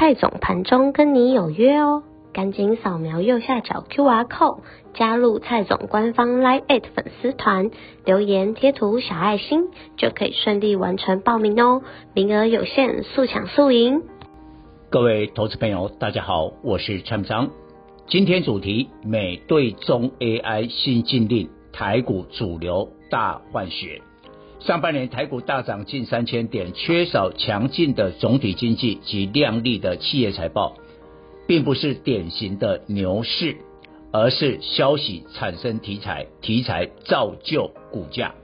蔡总盘中跟你有约哦，赶紧扫描右下角 QR code 加入蔡总官方 Live 粉丝团，留言贴图小爱心就可以顺利完成报名哦，名额有限，速抢速赢。各位投资朋友，大家好，我是蔡章。今天主题：美对中 AI 新禁令，台股主流大换血。上半年台股大涨近三千点，缺少强劲的总体经济及亮丽的企业财报，并不是典型的牛市，而是消息产生题材，题材造就股价。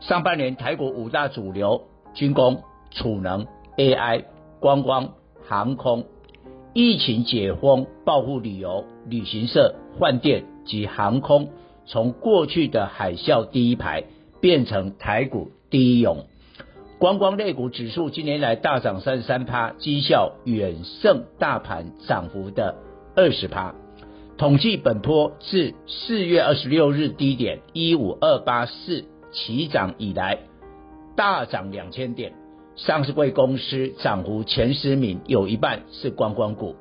上半年台股五大主流：军工、储能、AI、观光、航空。疫情解封，报复旅游、旅行社、饭店及航空，从过去的海啸第一排。变成台股第一勇，观光类股指数今年来大涨三十三趴，绩效远胜大盘涨幅的二十趴。统计本波自四月二十六日低点一五二八四起涨以来，大涨两千点。上市柜公司涨幅前十名有一半是观光股，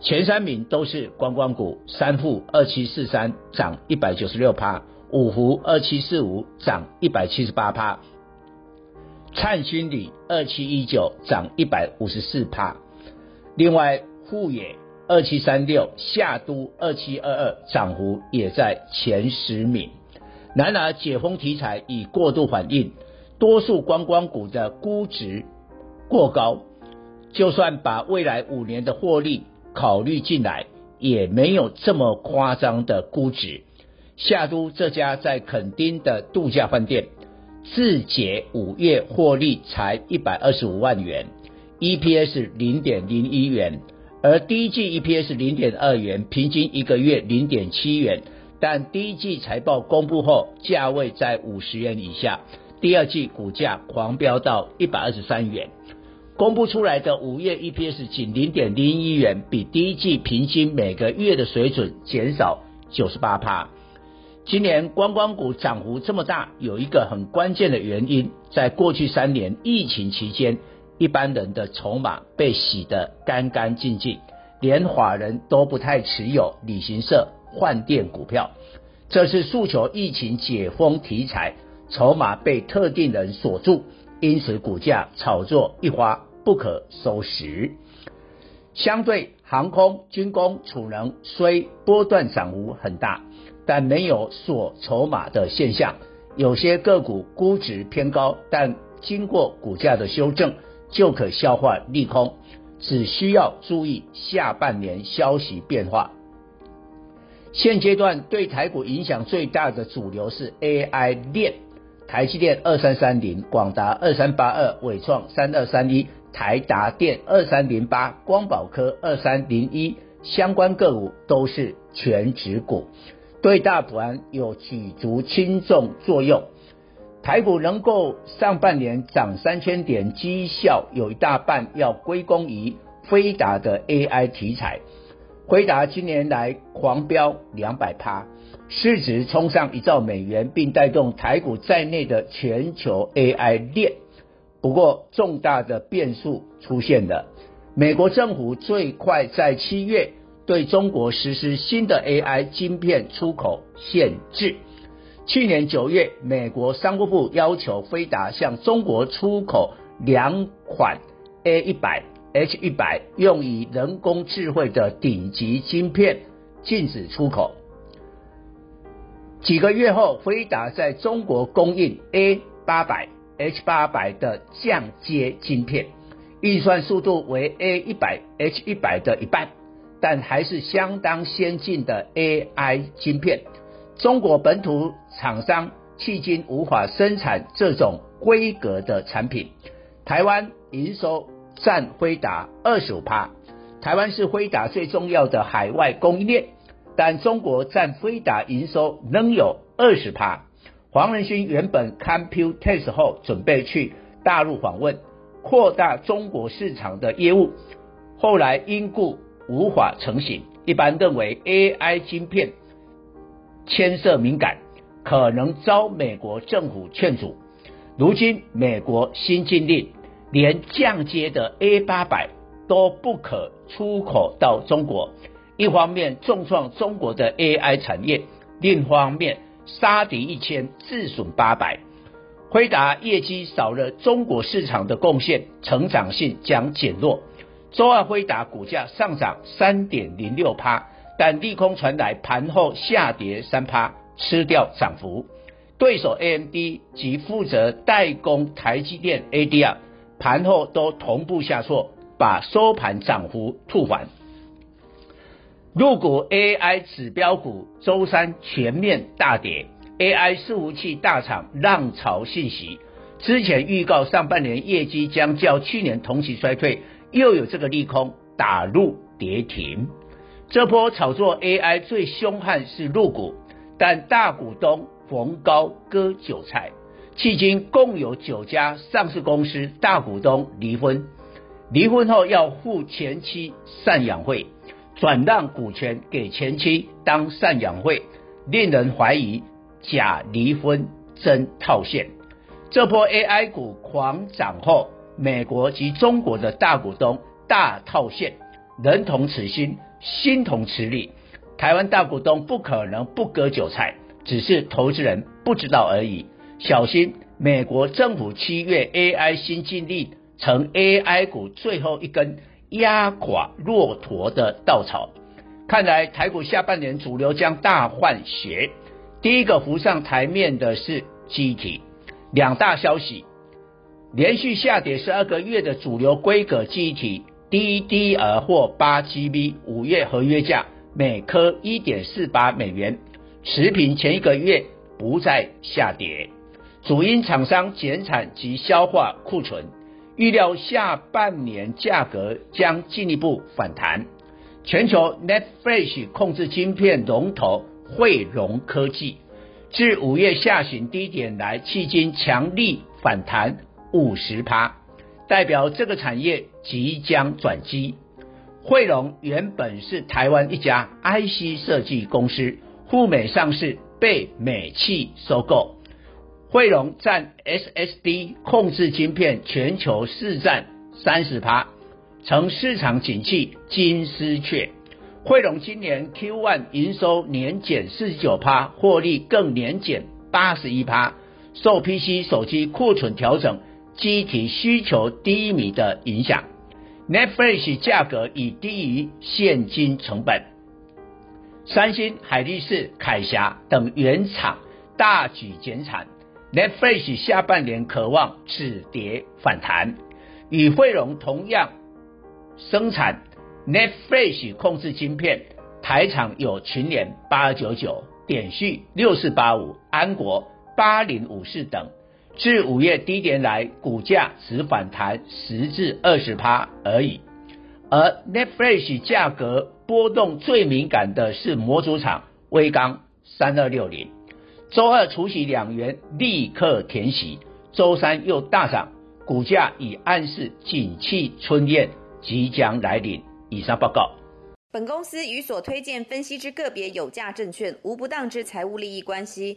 前三名都是观光股。三富二七四三涨一百九十六趴。五福二七四五涨一百七十八趴，灿星里二七一九涨一百五十四趴，另外富野二七三六、夏都二七二二涨幅也在前十名。然而解封题材已过度反应，多数观光股的估值过高，就算把未来五年的获利考虑进来，也没有这么夸张的估值。夏都这家在垦丁的度假饭店，自结五月获利才一百二十五万元，EPS 零点零一元，而第一季 EPS 零点二元，平均一个月零点七元。但第一季财报公布后，价位在五十元以下，第二季股价狂飙到一百二十三元。公布出来的五月 EPS 仅零点零一元，比第一季平均每个月的水准减少九十八趴。今年观光股涨幅这么大，有一个很关键的原因，在过去三年疫情期间，一般人的筹码被洗得干干净净，连法人都不太持有旅行社、换电股票。这是诉求疫情解封题材，筹码被特定人锁住，因此股价炒作一发不可收拾。相对航空、军工、储能虽波段涨幅很大。但没有锁筹码的现象，有些个股估值偏高，但经过股价的修正就可消化利空，只需要注意下半年消息变化。现阶段对台股影响最大的主流是 AI 链，台积电二三三零、广达二三八二、伟创三二三一、台达电二三零八、光宝科二三零一，相关个股都是全指股。对大盘有举足轻重作用。台股能够上半年涨三千点，绩效有一大半要归功于飞达的 AI 题材。辉达今年来狂飙两百趴，市值冲上一兆美元，并带动台股在内的全球 AI 链。不过，重大的变数出现了，美国政府最快在七月。对中国实施新的 AI 晶片出口限制。去年九月，美国商务部要求飞达向中国出口两款 A 一百、H 一百用于人工智慧的顶级晶片，禁止出口。几个月后，飞达在中国供应 A 八百、H 八百的降阶晶片，运算速度为 A 一百、H 一百的一半。但还是相当先进的 AI 晶片，中国本土厂商迄今无法生产这种规格的产品。台湾营收占辉达二十五趴，台湾是辉达最重要的海外供应链，但中国占辉达营收仍有二十趴。黄仁勋原本 Computex 后准备去大陆访问，扩大中国市场的业务，后来因故无法成型。一般认为 AI 晶片牵涉敏感，可能遭美国政府劝阻。如今美国新禁令，连降阶的 A800 都不可出口到中国。一方面重创中国的 AI 产业，另一方面杀敌一千自损八百。辉达业绩少了中国市场的贡献，成长性将减弱。周二辉达股价上涨三点零六趴，但利空传来，盘后下跌三趴，吃掉涨幅。对手 AMD 及负责代工台积电 ADR 盘后都同步下挫，把收盘涨幅吐还。入股 AI 指标股周三全面大跌。AI 伺服器大厂浪潮信息，之前预告上半年业绩将较去年同期衰退，又有这个利空打入跌停。这波炒作 AI 最凶悍是入股，但大股东逢高割韭菜。迄今共有九家上市公司大股东离婚，离婚后要付前妻赡养费，转让股权给前妻当赡养费，令人怀疑。假离婚真套现，这波 AI 股狂涨后，美国及中国的大股东大套现，人同此心，心同此理。台湾大股东不可能不割韭菜，只是投资人不知道而已。小心美国政府七月 AI 新禁令成 AI 股最后一根压垮骆驼的稻草。看来台股下半年主流将大换血。第一个浮上台面的是记忆体，两大消息，连续下跌十二个月的主流规格记忆体 DDR 或八 GB 五月合约价每颗一点四八美元，持平前一个月不再下跌，主因厂商减产及消化库存，预料下半年价格将进一步反弹。全球 NAND Flash 控制晶片龙头。慧荣科技自五月下旬低点来，迄今强力反弹五十趴，代表这个产业即将转机。慧荣原本是台湾一家 IC 设计公司，赴美上市被美企收购。慧荣占 SSD 控制晶片全球市占三十趴，成市场景气金丝雀。慧荣今年 Q1 营收年减四十九趴，获利更年减八十一趴，受 PC 手机库存调整、机体需求低迷的影响，Netflix 价格已低于现金成本。三星、海力士、凯霞等原厂大举减产，Netflix 下半年可望止跌反弹。与慧荣同样生产。Netflix 控制晶片，台厂有群联八九九、点序六四八五、安国八零五四等。自五月低点来，股价只反弹十至二十趴而已。而 Netflix 价格波动最敏感的是模组厂威刚三二六零。周二除息两元，立刻填息。周三又大涨，股价已暗示景气春燕即将来临。以上报告。本公司与所推荐分析之个别有价证券无不当之财务利益关系。